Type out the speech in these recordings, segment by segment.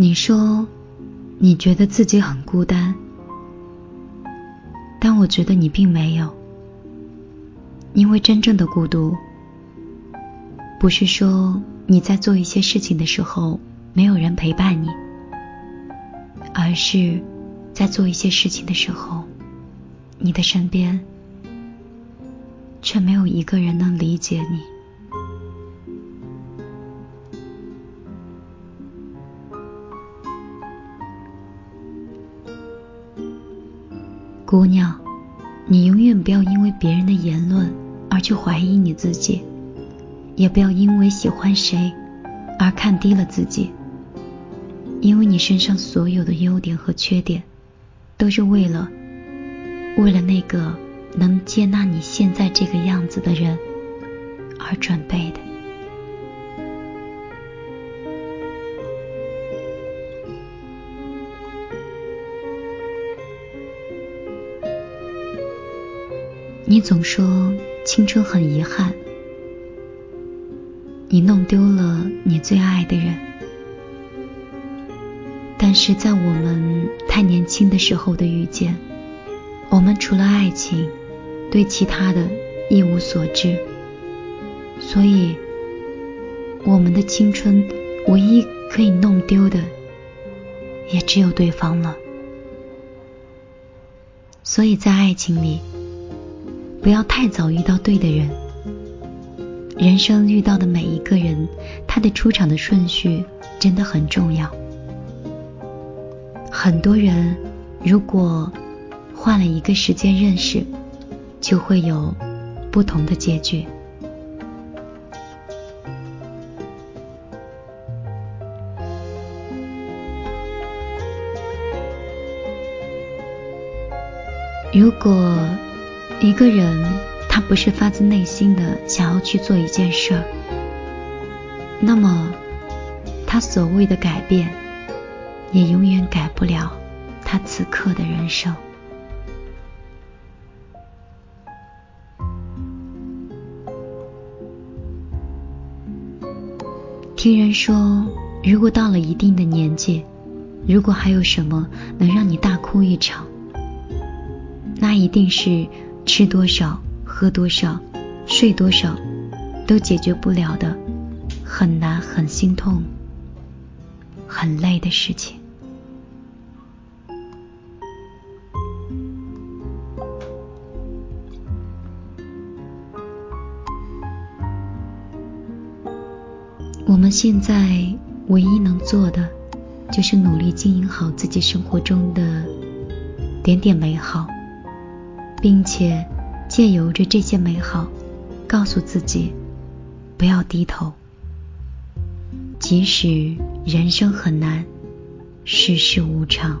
你说你觉得自己很孤单，但我觉得你并没有，因为真正的孤独，不是说你在做一些事情的时候没有人陪伴你，而是在做一些事情的时候，你的身边却没有一个人能理解你。姑娘，你永远不要因为别人的言论而去怀疑你自己，也不要因为喜欢谁而看低了自己。因为你身上所有的优点和缺点，都是为了为了那个能接纳你现在这个样子的人而准备的。你总说青春很遗憾，你弄丢了你最爱的人。但是在我们太年轻的时候的遇见，我们除了爱情，对其他的一无所知。所以，我们的青春唯一可以弄丢的，也只有对方了。所以在爱情里。不要太早遇到对的人。人生遇到的每一个人，他的出场的顺序真的很重要。很多人如果换了一个时间认识，就会有不同的结局。如果。一个人，他不是发自内心的想要去做一件事儿，那么他所谓的改变，也永远改不了他此刻的人生。听人说，如果到了一定的年纪，如果还有什么能让你大哭一场，那一定是。吃多少，喝多少，睡多少，都解决不了的很难、很心痛、很累的事情。我们现在唯一能做的，就是努力经营好自己生活中的点点美好。并且借由着这些美好，告诉自己不要低头。即使人生很难，世事无常。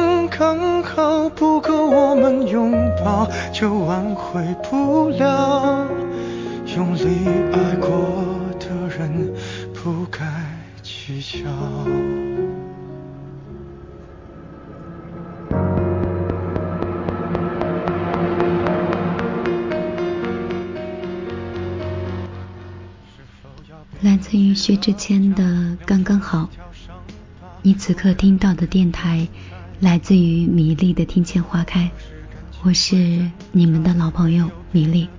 刚。好不够我们拥抱，就挽回不了用力爱过的。人不该计较。来自于薛之谦的《刚刚好》，你此刻听到的电台来自于米粒的《听见花开》，我是你们的老朋友米粒，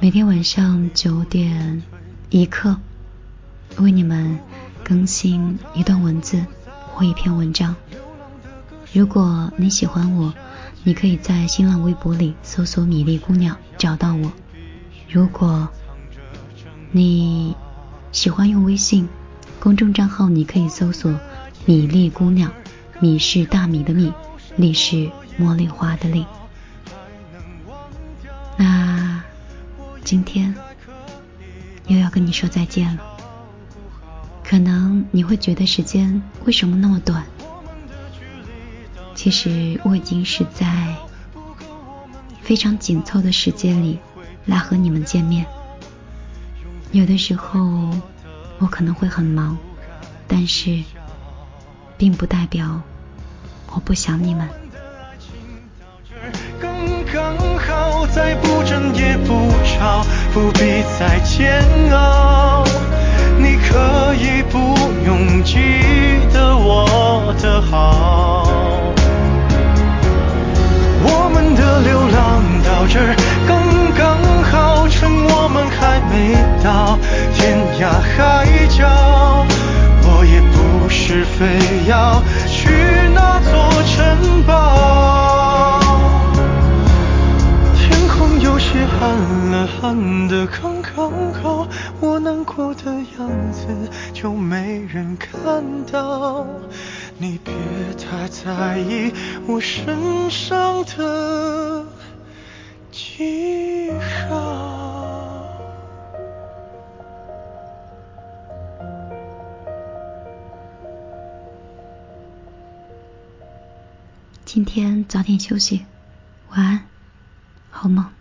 每天晚上九点一刻为你们更新一段文字或一篇文章。如果你喜欢我，你可以在新浪微博里搜索“米粒姑娘”找到我。如果你喜欢用微信公众账号，你可以搜索“米粒姑娘”，米是大米的米，粒是茉莉花的粒。那今天又要跟你说再见了。可能你会觉得时间为什么那么短？其实我已经是在非常紧凑的时间里来和你们见面。有的时候我可能会很忙，但是并不代表我不想你们。刚刚好，再不争也不吵，不必再煎熬。你可以不用记得我的好。我们的流浪到这儿刚刚好，趁我们还没到天涯海角，我也不是非刚刚好，我难过的样子就没人看到。你别太在意我身上的记号。今天早点休息，晚安，好梦。